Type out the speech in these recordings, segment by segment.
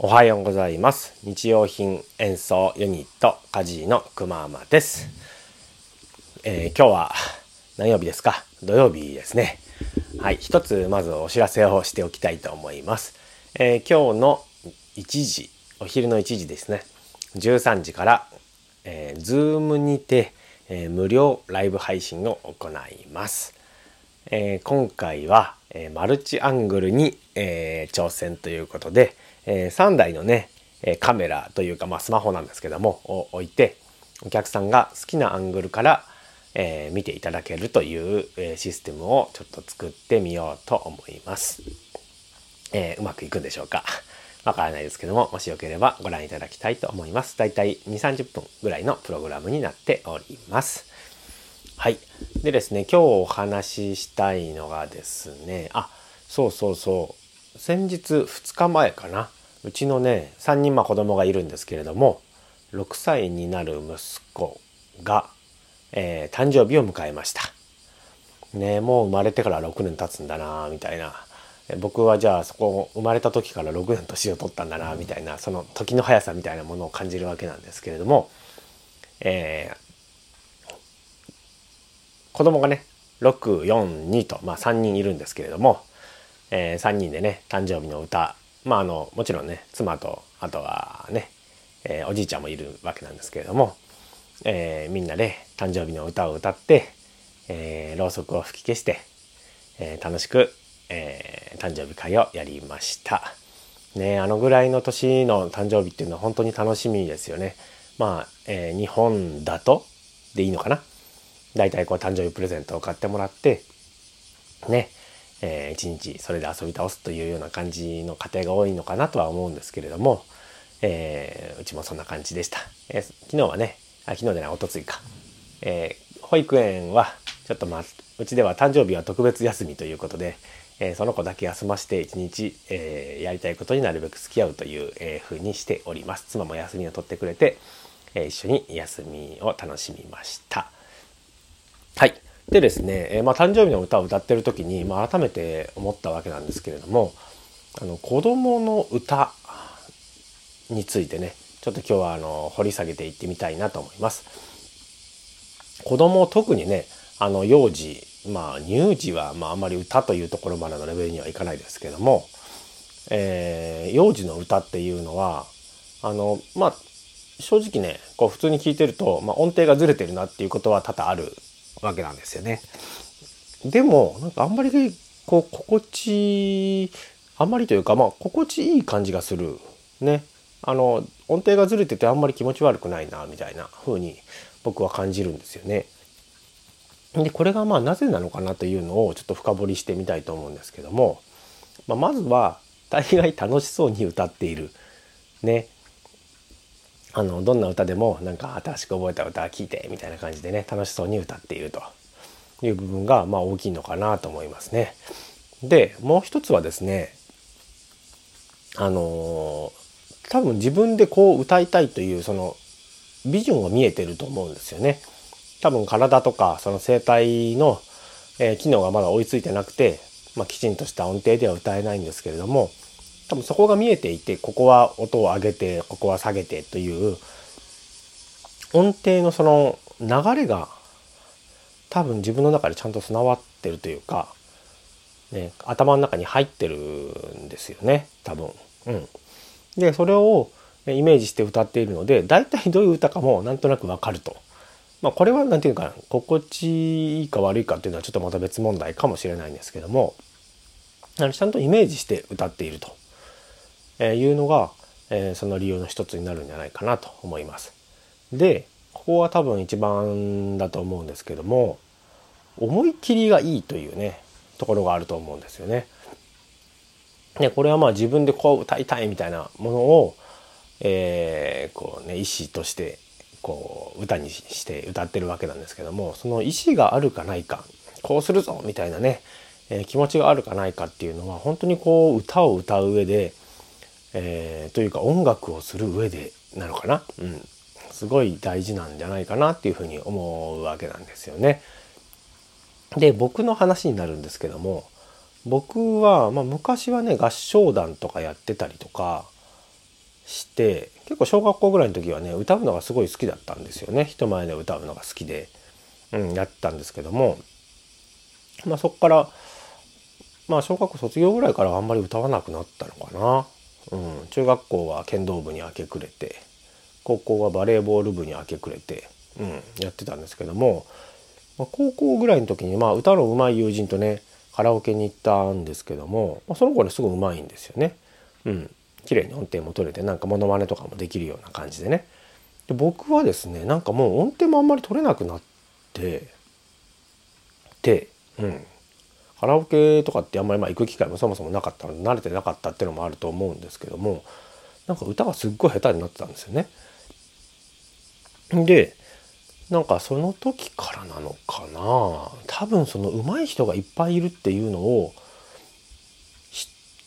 おはようございます。日用品演奏ユニットカジーのくままです。えー今日は何曜日ですか？土曜日ですね。はい、一つまずお知らせをしておきたいと思います。えー今日の1時、お昼の1時ですね。13時から、えー、Zoom にて、えー無料ライブ配信を行います。えー今回は、えーマルチアングルに、えー挑戦ということで、え3台のね、えカメラというか、まあ、スマホなんですけどもを置いてお客さんが好きなアングルから、えー見ていただけるという、えーシステムをちょっと作ってみようと思います。えーうまくいくんでしょうか？わからないですけども、もしよければご覧いただきたいと思います。だいたい2、30分ぐらいのプログラムになっております。はい。でですね、今日お話ししたいのがですね、あ、そうそうそう、先日2日前かな、うちのね、3人まあ子供がいるんですけれども、6歳になる息子が、えー誕生日を迎えました。ねもう生まれてから6年経つんだなみたいな。え僕はじゃあそこ生まれた時から6年年を取ったんだなみたいなその時の速さみたいなものを感じるわけなんですけれども、えー子供がね642と、まあ、3人いるんですけれども、え3人でね誕生日の歌まああのもちろんね妻とあとはね、えーおじいちゃんもいるわけなんですけれども、えーみんなで誕生日の歌を歌って、えーろうそくを吹き消して、え楽しく、え誕生日会をやりました。ねあのぐらいの年の誕生日っていうのは本当に楽しみですよね。まあ、え日本だとでいいのかな。だいたいこう誕生日プレゼントを買ってもらってね、えー一日それで遊び倒すというような感じの家庭が多いのかなとは思うんですけれども、えーうちもそんな感じでした。えー昨日はねあ昨日でないおとついか、えー保育園はちょっとまあうちでは誕生日は特別休みということで、えーその子だけ休まして一日、えーやりたいことになるべく付き合うという、えー風にしております。妻も休みを取ってくれて、えー一緒に休みを楽しみました。はい。でですね、えーまあ、誕生日の歌を歌ってる時に、まあ、改めて思ったわけなんですけれどもあの子供の歌についてねちょっと今日はあの掘り下げていってみたいなと思います。子供特にねあの幼児まあ乳児は、まあ、あんまり歌というところまでのレベルにはいかないですけども、えー幼児の歌っていうのはあのまあ正直ねこう普通に聞いてると、まあ、音程がずれてるなっていうことは多々あるわけなんですよね。でもなんかあんまりこう心地あんまりというかまあ心地いい感じがするねあの音程がずれててあんまり気持ち悪くないなみたいな風に僕は感じるんですよね。でこれがまあなぜなのかなというのをちょっと深掘りしてみたいと思うんですけども、まあ、まずは大概楽しそうに歌っているねあのどんな歌でもなんか新しく覚えた歌聴いてみたいな感じでね楽しそうに歌っているという部分がまあ大きいのかなと思いますね。でもう一つはですねあの多分自分でこう歌いたいというそのビジョンが見えてると思うんですよね。多分体とかその声帯の、えー機能がまだ追いついてなくて、まあ、きちんとした音程では歌えないんですけれども多分そこが見えていてここは音を上げてここは下げてという音程のその流れが多分自分の中でちゃんと備わってるというか、ね、頭の中に入ってるんですよね多分。うん、でそれをイメージして歌っているので大体どういう歌かもなんとなくわかると。まあ、これは何て言うかな心地いいか悪いかっていうのはちょっとまた別問題かもしれないんですけどもちゃんとイメージして歌っているとえーいうのが、えその理由の一つになるんじゃないかなと思います。でここは多分一番だと思うんですけども思い切りがいいというねところがあると思うんですよね。でこれはまあ自分でこう歌いたいみたいなものを、えーこうね意思としてこう歌にして歌ってるわけなんですけどもその意思があるかないかこうするぞみたいなね、えー気持ちがあるかないかっていうのは本当にこう歌を歌う上で、えーというか音楽をする上でなのかな、うん、すごい大事なんじゃないかなっていうふうに思うわけなんですよね。で僕の話になるんですけども僕は、まあ、昔はね合唱団とかやってたりとかして結構小学校ぐらいの時はね歌うのがすごい好きだったんですよね人前で歌うのが好きで、うん、やったんですけどもまあそっからまあ小学校卒業ぐらいからあんまり歌わなくなったのかな。うん、中学校は剣道部に明け暮れて高校はバレーボール部に明け暮れて、うん、やってたんですけども、まあ、高校ぐらいの時に、まあ、歌の上手い友人とねカラオケに行ったんですけども、まあ、その子ねすごい上手いんですよね。うん、綺麗に音程も取れてなんかモノマネとかもできるような感じでね。で僕はですねなんかもう音程もあんまり取れなくなってで、うん、カラオケとかってあんまりまあ行く機会もそもそもなかったので慣れてなかったっていうのもあると思うんですけどもなんか歌がすっごい下手になってたんですよね。でなんかその時からなのかな多分その上手い人がいっぱいいるっていうのを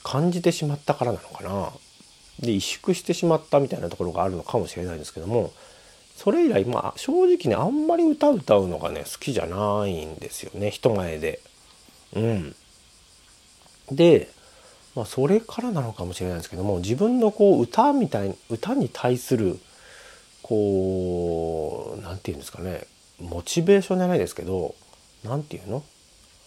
感じてしまったからなのかなで萎縮してしまったみたいなところがあるのかもしれないんですけどもそれ以来まあ正直ねあんまり歌歌うのがね好きじゃないんですよね人前で。うん、で、まあ、それからなのかもしれないですけども自分のこう歌みたい歌に対するこう何て言うんですかねモチベーションじゃないですけど何て言うの？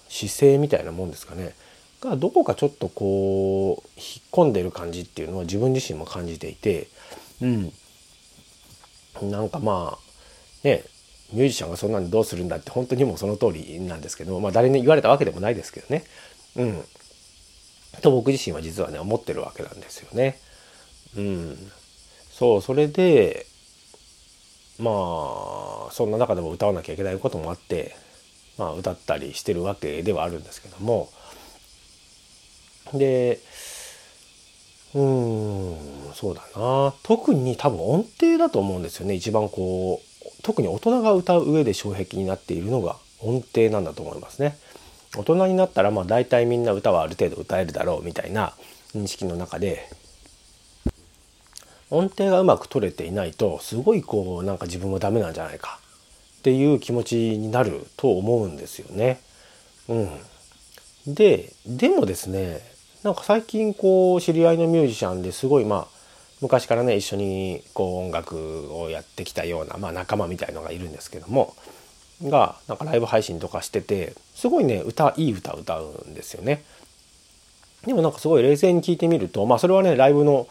姿勢みたいなもんですかね。がどこかちょっとこう引っ込んでる感じっていうのは自分自身も感じていてうん。なんかまあねミュージシャンがそんなにどうするんだって本当にもうその通りなんですけどまあ誰に言われたわけでもないですけどね。うん。と僕自身は実はね思ってるわけなんですよね。うん。そうそれでまあそんな中でも歌わなきゃいけないこともあってまあ歌ったりしてるわけではあるんですけどもでうんそうだな特に多分音程だと思うんですよね一番こう特に大人が歌う上で障壁になっているのが音程なんだと思いますね。大人になったらまあ大体みんな歌はある程度歌えるだろうみたいな認識の中で音程がうまく取れていないとすごいこうなんか自分はダメなんじゃないかっていう気持ちになると思うんですよね。うん、ででもですねなんか最近こう知り合いのミュージシャンですごいまあ昔からね一緒にこう音楽をやってきたような、まあ、仲間みたいのがいるんですけどもがなんかライブ配信とかしててすごいね歌いい歌歌うんですよね。でもなんかすごい冷静に聞いてみるとまあそれはねライブの、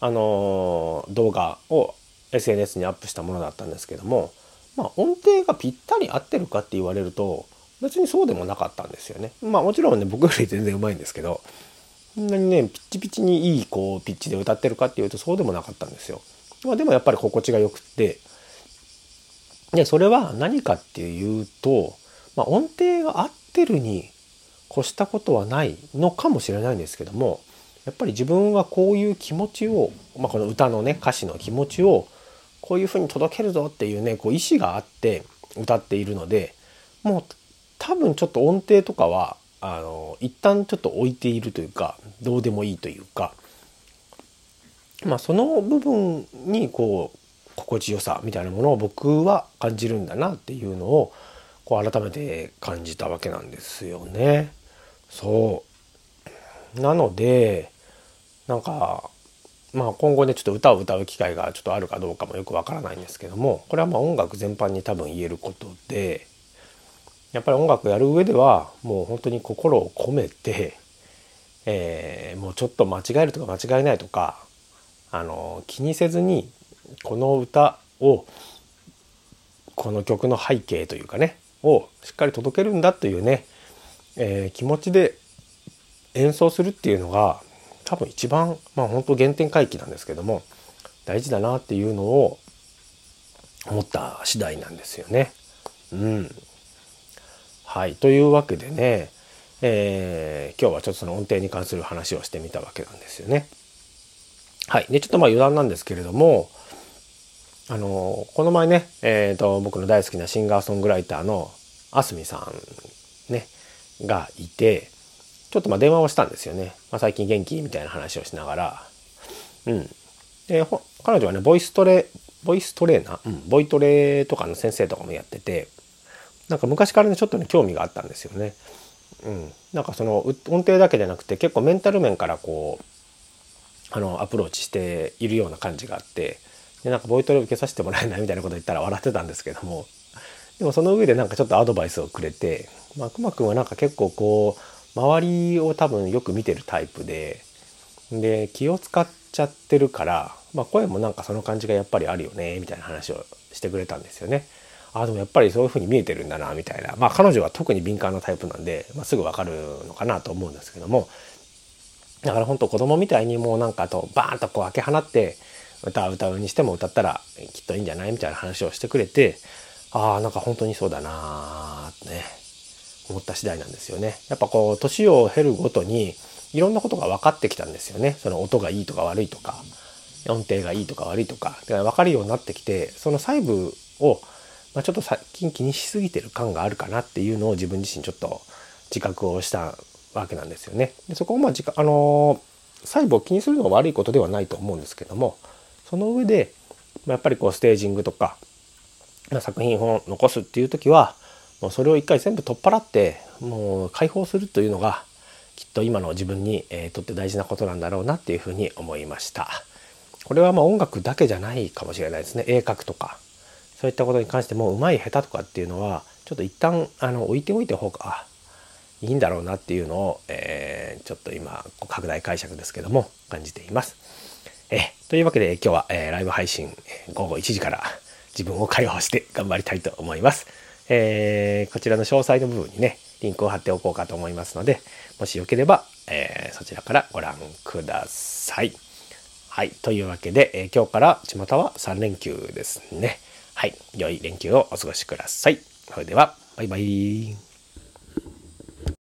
あのー、動画を SNS にアップしたものだったんですけども、まあ、音程がぴったり合ってるかって言われると別にそうでもなかったんですよね。まあもちろんね僕より全然うまいんですけどそんなにねピッチピチにいいこうピッチで歌ってるかっていうとそうでもなかったんですよ。まあ、でもやっぱり心地がよくってでそれは何かっていうと、まあ、音程が合ってるに越したことはないのかもしれないんですけどもやっぱり自分はこういう気持ちを、まあ、この歌のね歌詞の気持ちをこういうふうに届けるぞっていうねこう意志があって歌っているのでもう多分ちょっと音程とかはあの一旦ちょっと置いているというかどうでもいいというかまあその部分にこう心地よさみたいなものを僕は感じるんだなっていうのをこう改めて感じたわけなんですよね。そうなのでなんかまあ今後ねちょっと歌を歌う機会がちょっとあるかどうかもよくわからないんですけどもこれはまあ音楽全般に多分言えることでやっぱり音楽やる上ではもう本当に心を込めて、えー、もうちょっと間違えるとか間違えないとかあの気にせずにこの歌をこの曲の背景というかねをしっかり届けるんだというね、えー、気持ちで演奏するっていうのが多分一番まあ本当原点回帰なんですけども大事だなっていうのを思った次第なんですよね。うん、はい。というわけでね、えー、今日はちょっとその音程に関する話をしてみたわけなんですよね。はい。で、ちょっとまあ余談なんですけれども、あの、この前ね、えっ、ー、と、僕の大好きなシンガーソングライターのあすみさんね、がいて、ちょっとまあ電話をしたんですよね。まあ、最近元気？みたいな話をしながら。うん。で、彼女はね、ボイストレ、ボイストレーナー、うん、ボイトレとかの先生とかもやってて、なんか昔からねちょっとね興味があったんですよね。うん、なんかその音程だけじゃなくて結構メンタル面からこうあのアプローチしているような感じがあってでなんかボイトレ受けさせてもらえないみたいなこと言ったら笑ってたんですけどもでもその上でなんかちょっとアドバイスをくれて、まあ、くまくんはなんか結構こう周りを多分よく見てるタイプでで気を使っちゃってるから、まあ、声もなんかその感じがやっぱりあるよねみたいな話をしてくれたんですよね。あでもやっぱりそういう風に見えてるんだなみたいなまあ彼女は特に敏感なタイプなんで、まあ、すぐ分かるのかなと思うんですけどもだから本当子供みたいにもうなんかとバーンとこう開け放って歌う歌うにしても歌ったらきっといいんじゃないみたいな話をしてくれてああなんか本当にそうだなーってね思った次第なんですよね。やっぱこう年を経るごとにいろんなことが分かってきたんですよね。その音がいいとか悪いとか音程がいいとか悪いとかか分かるようになってきてその細部を、まあ、ちょっと最近気にしすぎてる感があるかなっていうのを自分自身ちょっと自覚をしたわけなんですよね。でそこをまああの細部を気にするのは悪いことではないと思うんですけどもその上でまやっぱりこうステージングとか作品を残すっていう時はもうそれを一回全部取っ払ってもう解放するというのがきっと今の自分に、えー、とって大事なことなんだろうなっていうふうに思いました。これはまあ音楽だけじゃないかもしれないですね。絵描くとかそういったことに関してもうまい下手とかっていうのはちょっと一旦あの置いておいた方がいいんだろうなっていうのを、えー、ちょっと今拡大解釈ですけども感じています。えというわけで今日は、えー、ライブ配信午後1時から自分を解放して頑張りたいと思います。えー、こちらの詳細の部分にね、リンクを貼っておこうかと思いますので、もしよければ、え、そちらからご覧ください。はい。というわけで、え、今日から巷は3連休ですね。はい。良い連休をお過ごしください。それでは、バイバイ。